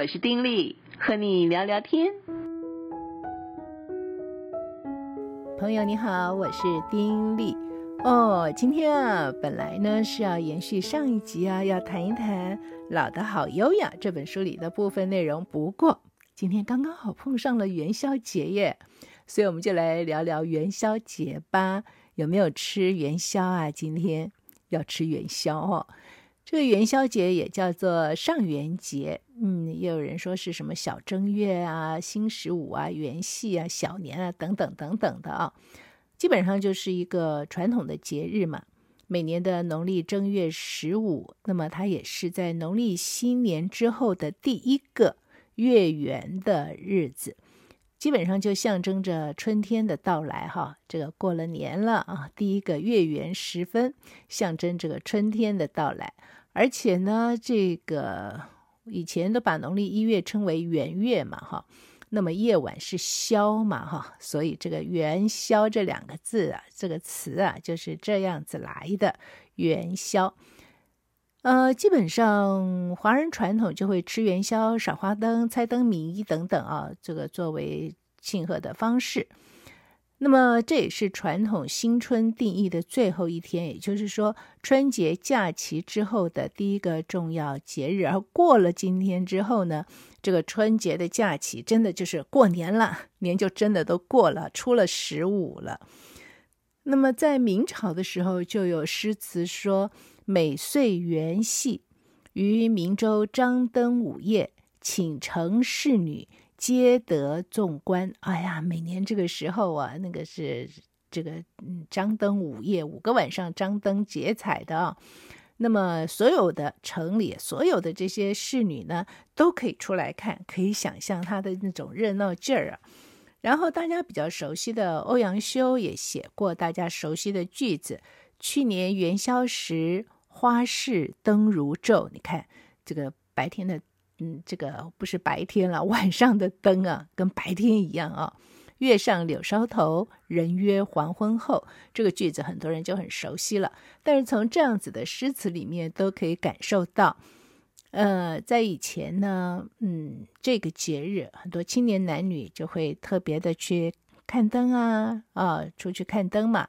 我是丁力，和你聊聊天。朋友你好，我是丁力。哦，今天啊，本来呢是要延续上一集啊，要谈一谈《老的好优雅》这本书里的部分内容。不过今天刚刚好碰上了元宵节耶，所以我们就来聊聊元宵节吧。有没有吃元宵啊？今天要吃元宵哦。这个元宵节也叫做上元节，嗯，也有人说是什么小正月啊、新十五啊、元夕啊、小年啊等等等等的啊。基本上就是一个传统的节日嘛。每年的农历正月十五，那么它也是在农历新年之后的第一个月圆的日子。基本上就象征着春天的到来，哈，这个过了年了啊，第一个月圆时分，象征这个春天的到来。而且呢，这个以前都把农历一月称为元月嘛，哈，那么夜晚是宵嘛，哈，所以这个元宵这两个字啊，这个词啊，就是这样子来的，元宵。呃，基本上华人传统就会吃元宵、赏花灯、猜灯谜等等啊，这个作为庆贺的方式。那么这也是传统新春定义的最后一天，也就是说春节假期之后的第一个重要节日。而过了今天之后呢，这个春节的假期真的就是过年了，年就真的都过了，出了十五了。那么在明朝的时候就有诗词说。每岁元夕，于明州张灯舞夜，倾城侍女皆得纵观。哎呀，每年这个时候啊，那个是这个嗯张灯舞夜，五个晚上张灯结彩的啊。那么所有的城里，所有的这些仕女呢，都可以出来看，可以想象她的那种热闹劲儿啊。然后大家比较熟悉的欧阳修也写过大家熟悉的句子：去年元宵时。花市灯如昼，你看这个白天的，嗯，这个不是白天了，晚上的灯啊，跟白天一样啊。月上柳梢头，人约黄昏后。这个句子很多人就很熟悉了。但是从这样子的诗词里面都可以感受到，呃，在以前呢，嗯，这个节日很多青年男女就会特别的去看灯啊，啊，出去看灯嘛，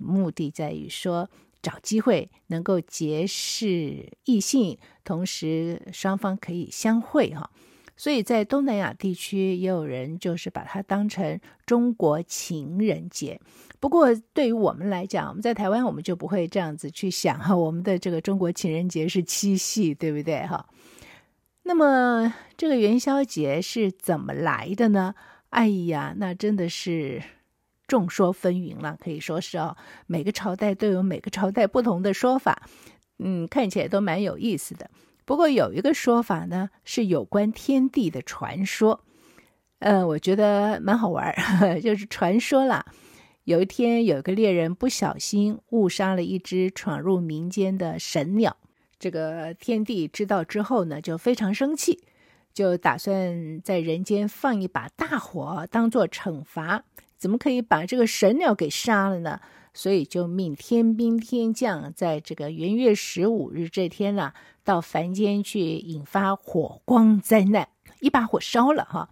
目的在于说。找机会能够结识异性，同时双方可以相会哈。所以在东南亚地区也有人就是把它当成中国情人节。不过对于我们来讲，我们在台湾我们就不会这样子去想哈。我们的这个中国情人节是七夕，对不对哈？那么这个元宵节是怎么来的呢？哎呀，那真的是。众说纷纭了，可以说是哦，每个朝代都有每个朝代不同的说法，嗯，看起来都蛮有意思的。不过有一个说法呢，是有关天帝的传说，呃，我觉得蛮好玩儿，就是传说啦。有一天，有一个猎人不小心误杀了一只闯入民间的神鸟，这个天帝知道之后呢，就非常生气，就打算在人间放一把大火，当做惩罚。怎么可以把这个神鸟给杀了呢？所以就命天兵天将在这个元月十五日这天呢，到凡间去引发火光灾难，一把火烧了哈。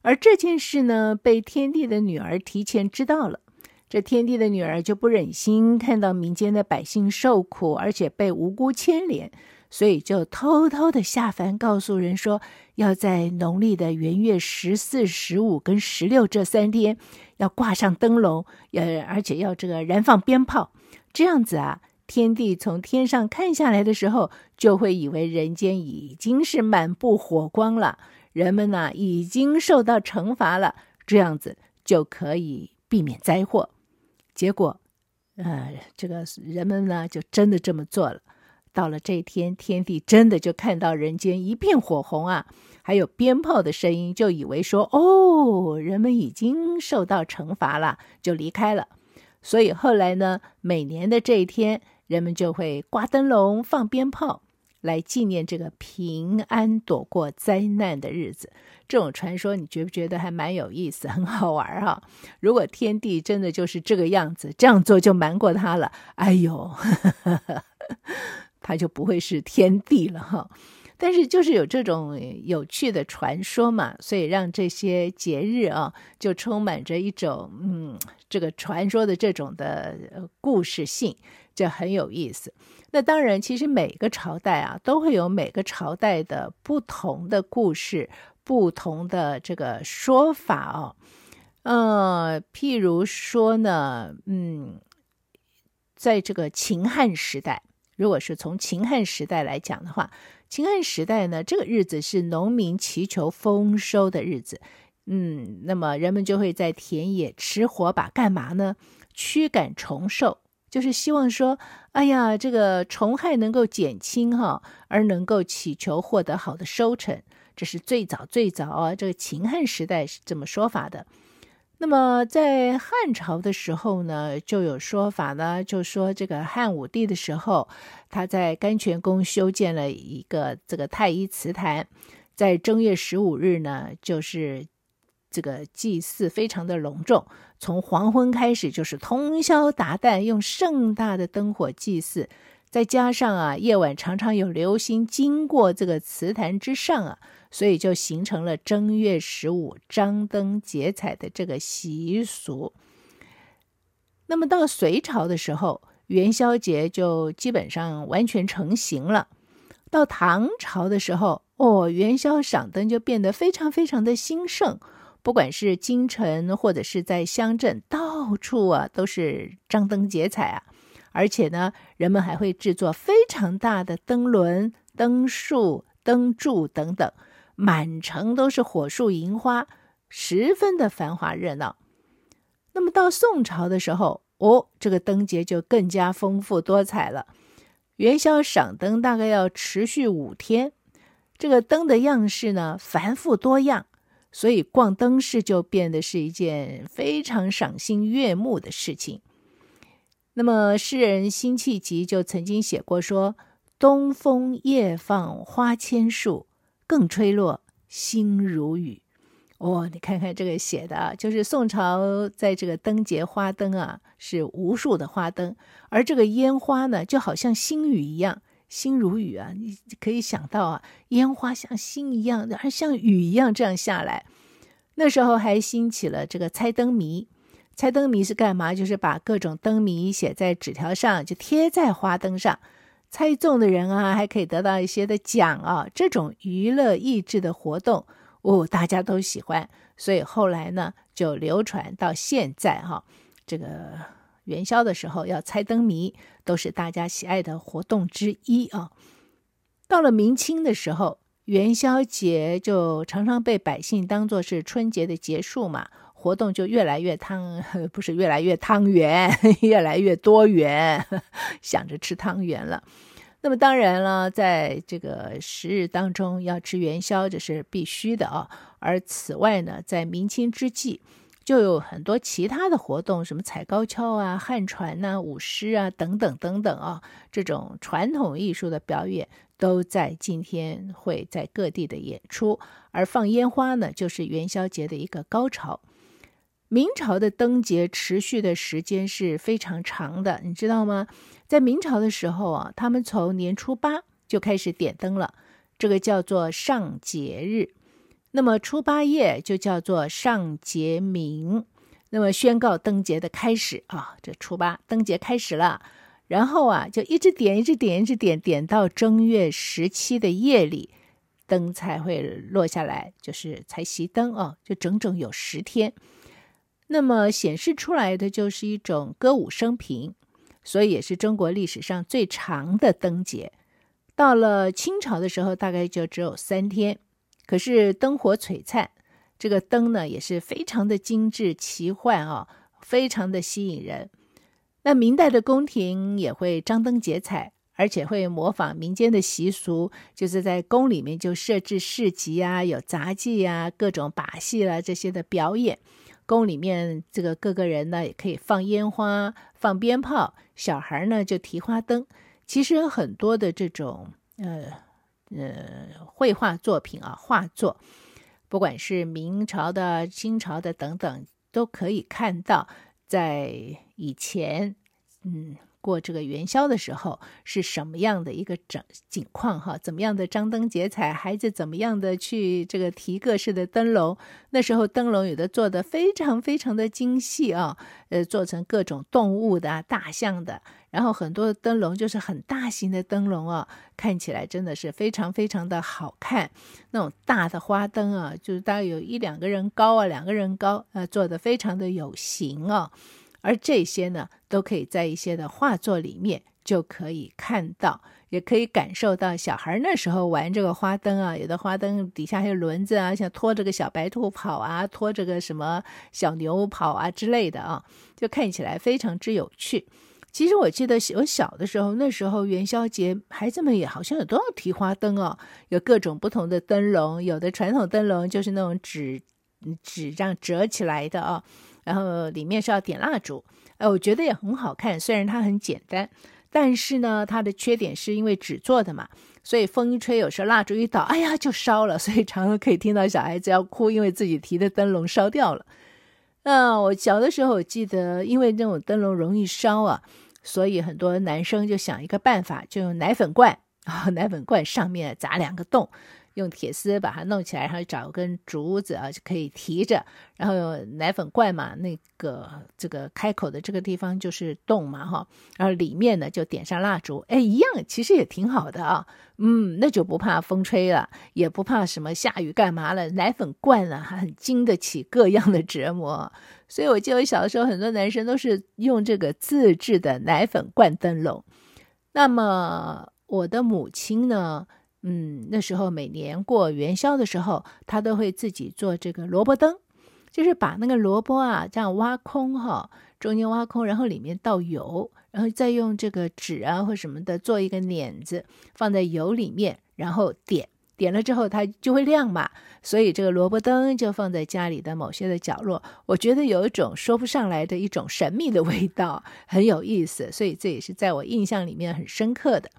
而这件事呢，被天帝的女儿提前知道了，这天帝的女儿就不忍心看到民间的百姓受苦，而且被无辜牵连。所以就偷偷的下凡，告诉人说，要在农历的元月十四、十五跟十六这三天，要挂上灯笼，呃，而且要这个燃放鞭炮。这样子啊，天帝从天上看下来的时候，就会以为人间已经是满布火光了，人们呢已经受到惩罚了，这样子就可以避免灾祸。结果，呃，这个人们呢就真的这么做了。到了这天，天帝真的就看到人间一片火红啊，还有鞭炮的声音，就以为说哦，人们已经受到惩罚了，就离开了。所以后来呢，每年的这一天，人们就会挂灯笼、放鞭炮，来纪念这个平安躲过灾难的日子。这种传说，你觉不觉得还蛮有意思，很好玩哈、如果天帝真的就是这个样子，这样做就瞒过他了。哎呦！他就不会是天帝了哈，但是就是有这种有趣的传说嘛，所以让这些节日啊，就充满着一种嗯，这个传说的这种的故事性，就很有意思。那当然，其实每个朝代啊，都会有每个朝代的不同的故事，不同的这个说法哦。呃，譬如说呢，嗯，在这个秦汉时代，如果是从秦汉时代来讲的话，秦汉时代呢，这个日子是农民祈求丰收的日子。嗯，那么人们就会在田野吃火把干嘛呢？驱赶虫兽。就是希望说，哎呀，这个虫害能够减轻哈，而能够祈求获得好的收成。这是最早最早啊，这个秦汉时代是这么说法的。那么在汉朝的时候呢，就有说法呢，就说这个汉武帝的时候，他在甘泉宫修建了一个这个太医祠坛，在正月十五日呢，就是。这个祭祀非常的隆重，从黄昏开始就是通宵达旦，用盛大的灯火祭祀，再加上啊，夜晚常常有流星经过这个祠坛之上啊，所以就形成了正月十五张灯结彩的这个习俗。那么到隋朝的时候，元宵节就基本上完全成型了。到唐朝的时候，哦，元宵赏灯就变得非常非常的兴盛。不管是京城或者是在乡镇，到处啊都是张灯结彩啊，而且呢，人们还会制作非常大的灯轮、灯树、灯柱等等，满城都是火树银花，十分的繁华热闹。那么到宋朝的时候，哦，这个灯节就更加丰富多彩了。元宵赏灯大概要持续五天，这个灯的样式呢，繁复多样。所以逛灯市就变得是一件非常赏心悦目的事情。那么诗人辛弃疾就曾经写过说：“东风夜放花千树，更吹落星如雨。”哦，你看看这个写的，就是宋朝在这个灯节花灯啊，是无数的花灯，而这个烟花呢，就好像星雨一样。星如雨啊，你可以想到啊，烟花像星一样，而像雨一样这样下来。那时候还兴起了这个猜灯谜，猜灯谜是干嘛？就是把各种灯谜写在纸条上，就贴在花灯上，猜中的人啊，还可以得到一些的奖啊。这种娱乐益智的活动，哦，大家都喜欢，所以后来呢，就流传到现在哈、这个。元宵的时候要猜灯谜，都是大家喜爱的活动之一啊。到了明清的时候，元宵节就常常被百姓当作是春节的结束嘛，活动就越来越汤，不是越来越汤圆，越来越多元，想着吃汤圆了。那么当然了，在这个时日当中要吃元宵，这是必须的啊。而此外呢，在明清之际。就有很多其他的活动，什么踩高跷啊、旱船呐、舞狮啊等等等等啊，这种传统艺术的表演都在今天会在各地的演出。而放烟花呢，就是元宵节的一个高潮。明朝的灯节持续的时间是非常长的，你知道吗？在明朝的时候啊，他们从年初八就开始点灯了，这个叫做上节日。那么初八夜就叫做上节明，那么宣告灯节的开始啊，这初八灯节开始了，然后啊就一直点，一直点，一直点，点到正月十七的夜里，灯才会落下来，就是才熄灯啊，就整整有十天。那么显示出来的就是一种歌舞升平，所以也是中国历史上最长的灯节。到了清朝的时候，大概就只有三天。可是灯火璀璨，这个灯呢也是非常的精致奇幻啊，非常的吸引人。那明代的宫廷也会张灯结彩，而且会模仿民间的习俗，就是在宫里面就设置市集啊，有杂技啊，各种把戏啦、这些的表演。宫里面这个各个人呢也可以放烟花、放鞭炮，小孩呢就提花灯。其实有很多的这种呃。呃，绘画作品啊，画作，不管是明朝的、清朝的等等，都可以看到，在以前，嗯，过这个元宵的时候是什么样的一个整景况哈？怎么样的张灯结彩，孩子怎么样的去这个提各式的灯笼？那时候灯笼有的做的非常非常的精细啊，呃，做成各种动物的、大象的，然后很多灯笼就是很大型的灯笼啊，看起来真的是非常非常的好看。那种大的花灯啊，就是大概有一两个人高啊，两个人高，呃，做的非常的有型啊。而这些呢，都可以在一些的画作里面就可以看到，也可以感受到小孩那时候玩这个花灯啊，有的花灯底下还有轮子啊，像拖着个小白兔跑啊，拖着个什么小牛跑啊之类的啊，就看起来非常之有趣。其实我记得我小的时候，那时候元宵节，孩子们也好像也都要提花灯哦，有各种不同的灯笼，有的传统灯笼就是那种纸纸这样折起来的啊。然后里面是要点蜡烛，呃，我觉得也很好看。虽然它很简单，但是呢，它的缺点是因为纸做的嘛，所以风一吹，有时候蜡烛一倒，哎呀就烧了。所以常常可以听到小孩子要哭，因为自己提的灯笼烧掉了。那我小的时候，我记得因为这种灯笼容易烧啊，所以很多男生就想一个办法，就用奶粉罐啊，奶粉罐上面砸两个洞。用铁丝把它弄起来，然后找根竹子啊，就可以提着。然后奶粉罐嘛，那个这个开口的这个地方就是洞嘛，哈。然后里面呢就点上蜡烛，哎，一样，其实也挺好的啊。嗯，那就不怕风吹了，也不怕什么下雨干嘛了。奶粉罐啊，很经得起各样的折磨。所以我记得我小的时候，很多男生都是用这个自制的奶粉罐灯笼。那么我的母亲呢？嗯，那时候每年过元宵的时候，他都会自己做这个萝卜灯，就是把那个萝卜啊这样挖空哈，中间挖空，然后里面倒油，然后再用这个纸啊或什么的做一个碾子，放在油里面，然后点，点了之后它就会亮嘛，所以这个萝卜灯就放在家里的某些的角落，我觉得有一种说不上来的一种神秘的味道，很有意思，所以这也是在我印象里面很深刻的。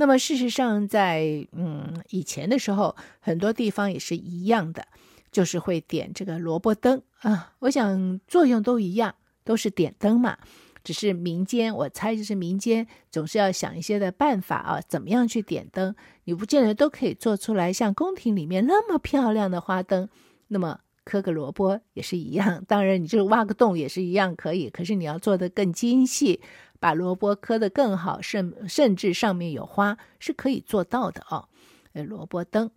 那么事实上在，嗯以前的时候，很多地方也是一样的，就是会点这个萝卜灯啊。我想作用都一样，都是点灯嘛。只是民间，我猜就是民间总是要想一些的办法啊，怎么样去点灯？你不见得都可以做出来像宫廷里面那么漂亮的花灯。那么磕个萝卜也是一样，当然你就挖个洞也是一样可以。可是你要做得更精细。把萝卜刻得更好，甚甚至上面有花是可以做到的哦。呃，萝卜灯。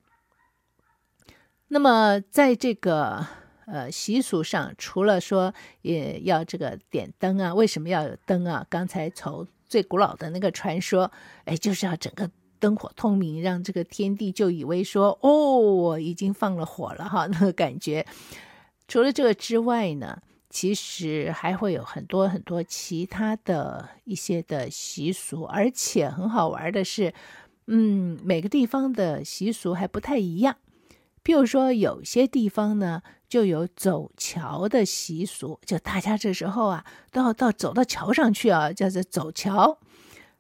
那么在这个呃习俗上，除了说也要这个点灯啊，为什么要有灯啊？刚才从最古老的那个传说，哎，就是要整个灯火通明，让这个天地就以为说，哦，我已经放了火了哈，那个感觉。除了这个之外呢？其实还会有很多很多其他的一些的习俗，而且很好玩的是，嗯，每个地方的习俗还不太一样。譬如说，有些地方呢就有走桥的习俗，就大家这时候啊都要到走到桥上去啊，叫做走桥。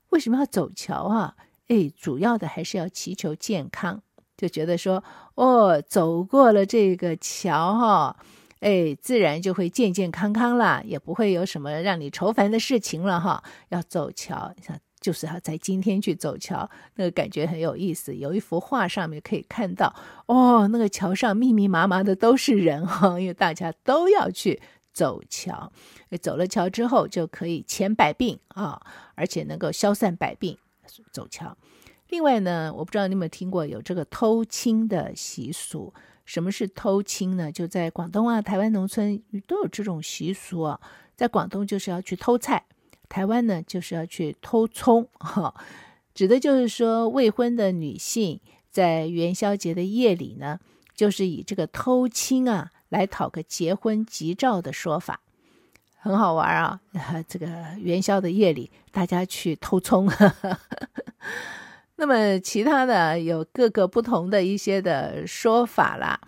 为什么要走桥啊？哎，主要的还是要祈求健康，就觉得说，哦，走过了这个桥哈。哎，自然就会健健康康了，也不会有什么让你愁烦的事情了哈。要走桥，就是要在今天去走桥，那个感觉很有意思。有一幅画上面可以看到，哦，那个桥上密密麻麻的都是人哈，因为大家都要去走桥。走了桥之后就可以遣百病啊，而且能够消散百病。走桥。另外呢，我不知道你有没有听过有这个偷亲的习俗。什么是偷亲呢？就在广东啊，台湾农村都有这种习俗啊。在广东就是要去偷菜，台湾呢就是要去偷葱，哈，指的就是说未婚的女性在元宵节的夜里呢，就是以这个偷亲啊来讨个结婚吉兆的说法，很好玩啊。这个元宵的夜里，大家去偷葱。那么其他的有各个不同的一些的说法啦。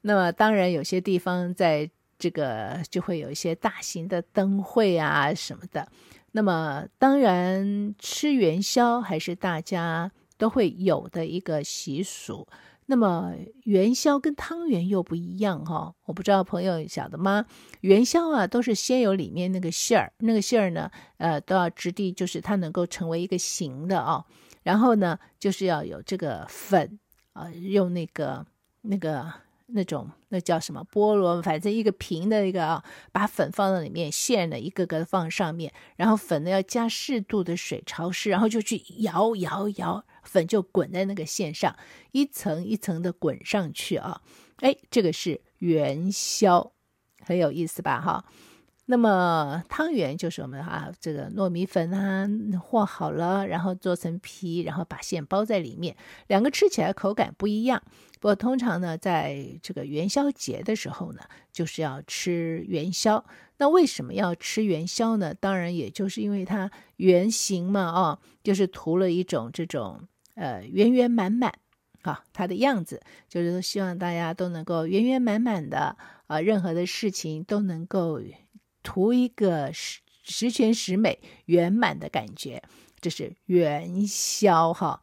那么当然有些地方在这个就会有一些大型的灯会啊什么的。那么当然吃元宵还是大家都会有的一个习俗。那么元宵跟汤圆又不一样哈、哦，我不知道朋友晓得吗？元宵啊，都是先有里面那个馅儿，那个馅儿呢，呃，都要质地，就是它能够成为一个形的、哦。然后呢，就是要有这个粉啊、用那个那个那种那叫什么菠萝，反正一个平的一个啊，把粉放到里面，馅呢一个个放上面，然后粉呢要加适度的水潮湿，然后就去摇摇摇。粉就滚在那个线上，一层一层的滚上去啊！哎，这个是元宵，很有意思吧？哈。那么汤圆就是我们啊，这个糯米粉啊和好了，然后做成皮，然后把馅包在里面。两个吃起来口感不一样。不过通常呢，在这个元宵节的时候呢，就是要吃元宵。那为什么要吃元宵呢？当然，也就是因为它圆形嘛，啊，就是涂了一种这种。呃，圆圆满满，啊，它的样子就是，希望大家都能够圆圆满满的啊，任何的事情都能够图一个十十全十美、圆满的感觉，这是元宵哈。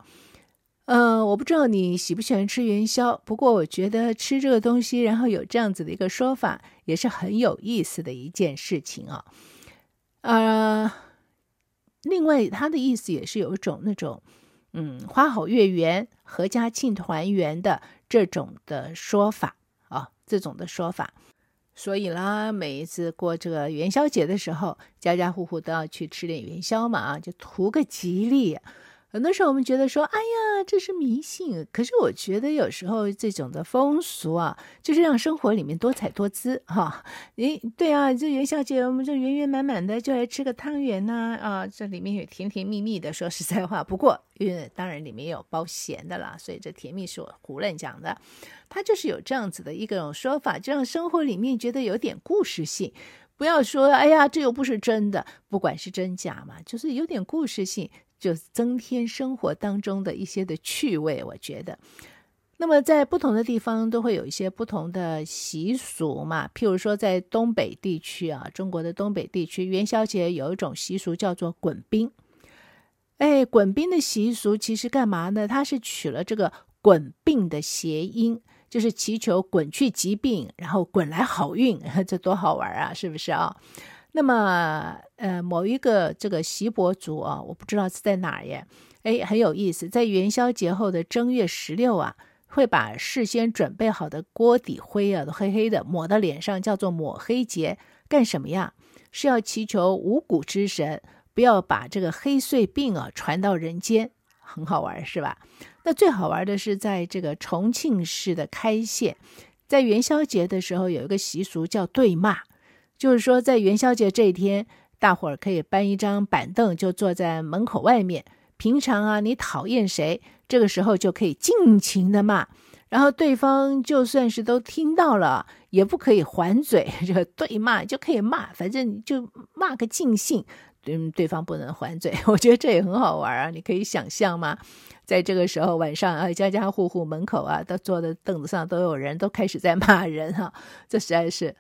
呃，我不知道你喜不喜欢吃元宵，不过我觉得吃这个东西，然后有这样子的一个说法，也是很有意思的一件事情啊。呃，另外，它的意思也是有一种那种。嗯，花好月圆，阖家庆团圆的这种的说法啊，这种的说法，所以啦，每一次过这个元宵节的时候，家家户户都要去吃点元宵嘛，啊，就图个吉利。很多时候我们觉得说，哎呀，这是迷信。可是我觉得有时候这种的风俗啊，就是让生活里面多彩多姿哈。诶，对啊，这元宵节我们就圆圆满满的，就来吃个汤圆呐啊，这里面有甜甜蜜蜜的。说实在话，不过因为当然里面有包咸的啦，所以这甜蜜是我胡乱讲的。它就是有这样子的一个说法，就让生活里面觉得有点故事性。不要说，哎呀，这又不是真的，不管是真假嘛，就是有点故事性。就增添生活当中的一些的趣味，我觉得。那么在不同的地方都会有一些不同的习俗嘛。譬如说在东北地区啊，中国的东北地区元宵节有一种习俗叫做滚冰。哎，滚冰的习俗其实干嘛呢？它是取了这个“滚病”的谐音，就是祈求滚去疾病，然后滚来好运，这多好玩啊！是不是啊？那么，呃，某一个这个锡伯族啊，我不知道是在哪儿耶，哎，很有意思，在元宵节后的正月十六啊，会把事先准备好的锅底灰啊，都黑黑的抹到脸上，叫做抹黑节，干什么呀？是要祈求五谷之神不要把这个黑穗病啊传到人间，很好玩是吧？那最好玩的是在这个重庆市的开县，在元宵节的时候有一个习俗叫对骂。就是说，在元宵节这一天，大伙儿可以搬一张板凳，就坐在门口外面。平常啊，你讨厌谁，这个时候就可以尽情的骂，然后对方就算是都听到了，也不可以还嘴，这个对骂就可以骂，反正就骂个尽兴。对，对方不能还嘴，我觉得这也很好玩啊！你可以想象吗？在这个时候晚上啊，家家户户门口啊，都坐的凳子上都有人，都开始在骂人哈、这实在是。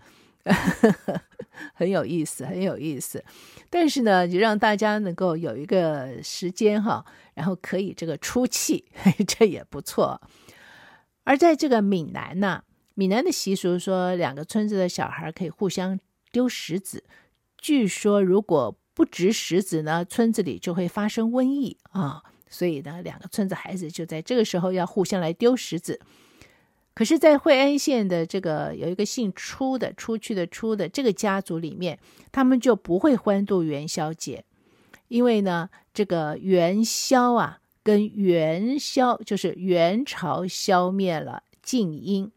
很有意思，很有意思，但是呢，就让大家能够有一个时间哈，然后可以这个出气，这也不错。而在这个闽南呢，闽南的习俗说，两个村子的小孩可以互相丢石子，据说如果不掷石子呢，村子里就会发生瘟疫啊，所以呢，两个村子孩子就在这个时候要互相来丢石子。可是，在惠安县的这个有一个姓出的，出去的出的这个家族里面，他们就不会欢度元宵节，因为呢，这个元宵啊，跟元宵就是元朝消灭了禁音，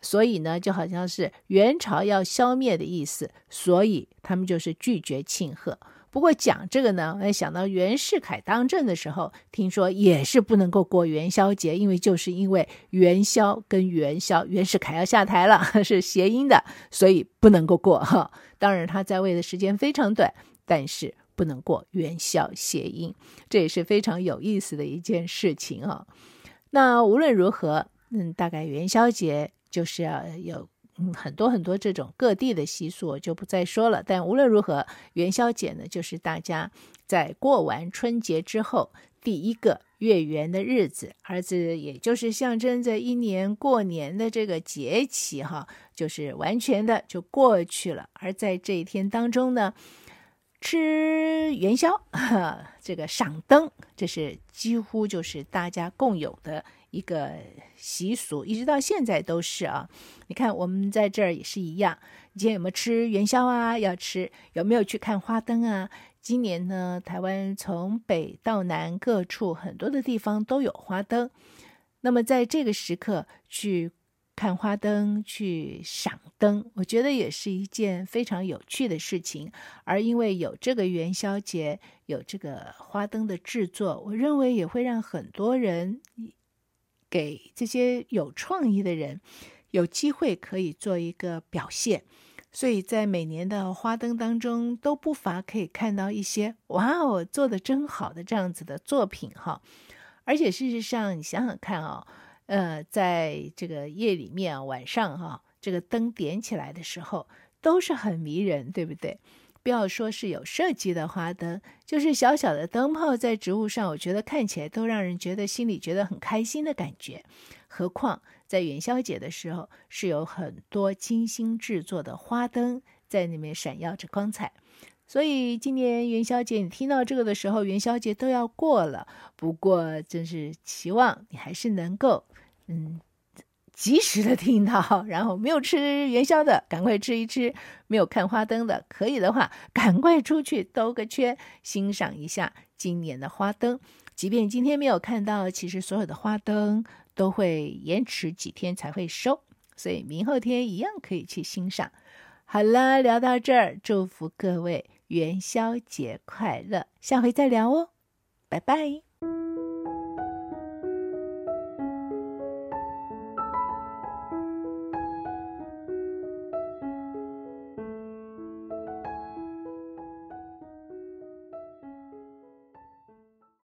所以呢，就好像是元朝要消灭的意思，所以他们就是拒绝庆贺。不过讲这个呢，我想到袁世凯当政的时候，听说也是不能够过元宵节，因为就是因为元宵跟元宵，袁世凯要下台了，是谐音的，所以不能够过哈。当然他在位的时间非常短，但是不能过元宵谐音，这也是非常有意思的一件事情啊。那无论如何，嗯，大概元宵节就是要有。很多很多这种各地的习俗我就不再说了。但无论如何，元宵节呢，就是大家在过完春节之后，第一个月圆的日子，儿子也就是象征着一年过年的这个节气，哈，就是完全的就过去了。而在这一天当中呢，吃元宵，这个赏灯，这是几乎就是大家共有的一个习俗，一直到现在都是啊。你看我们在这儿也是一样，你今天有没有吃元宵啊？要吃，有没有去看花灯啊？今年呢，台湾从北到南各处很多的地方都有花灯。那么在这个时刻去看花灯、去赏灯，我觉得也是一件非常有趣的事情。而因为有这个元宵节，有这个花灯的制作，我认为也会让很多人给这些有创意的人有机会可以做一个表现。所以在每年的花灯当中，都不乏可以看到一些“哇哦，做得真好”的这样子的作品哈。而且事实上，你想想看啊，呃，在这个夜里面晚上哈，这个灯点起来的时候，都是很迷人，对不对？不要说是有设计的花灯，就是小小的灯泡在植物上，我觉得看起来都让人觉得心里觉得很开心的感觉。何况在元宵节的时候，是有很多精心制作的花灯在那边闪耀着光彩。所以今年元宵节，你听到这个的时候，元宵节都要过了。不过，真是期望你还是能够，嗯，及时的听到。然后没有吃元宵的，赶快吃一吃；没有看花灯的，可以的话，赶快出去兜个圈，欣赏一下今年的花灯。即便今天没有看到，其实所有的花灯。都会延迟几天才会收，所以明后天一样可以去欣赏。好了，聊到这儿，祝福各位元宵节快乐，下回再聊哦，拜拜。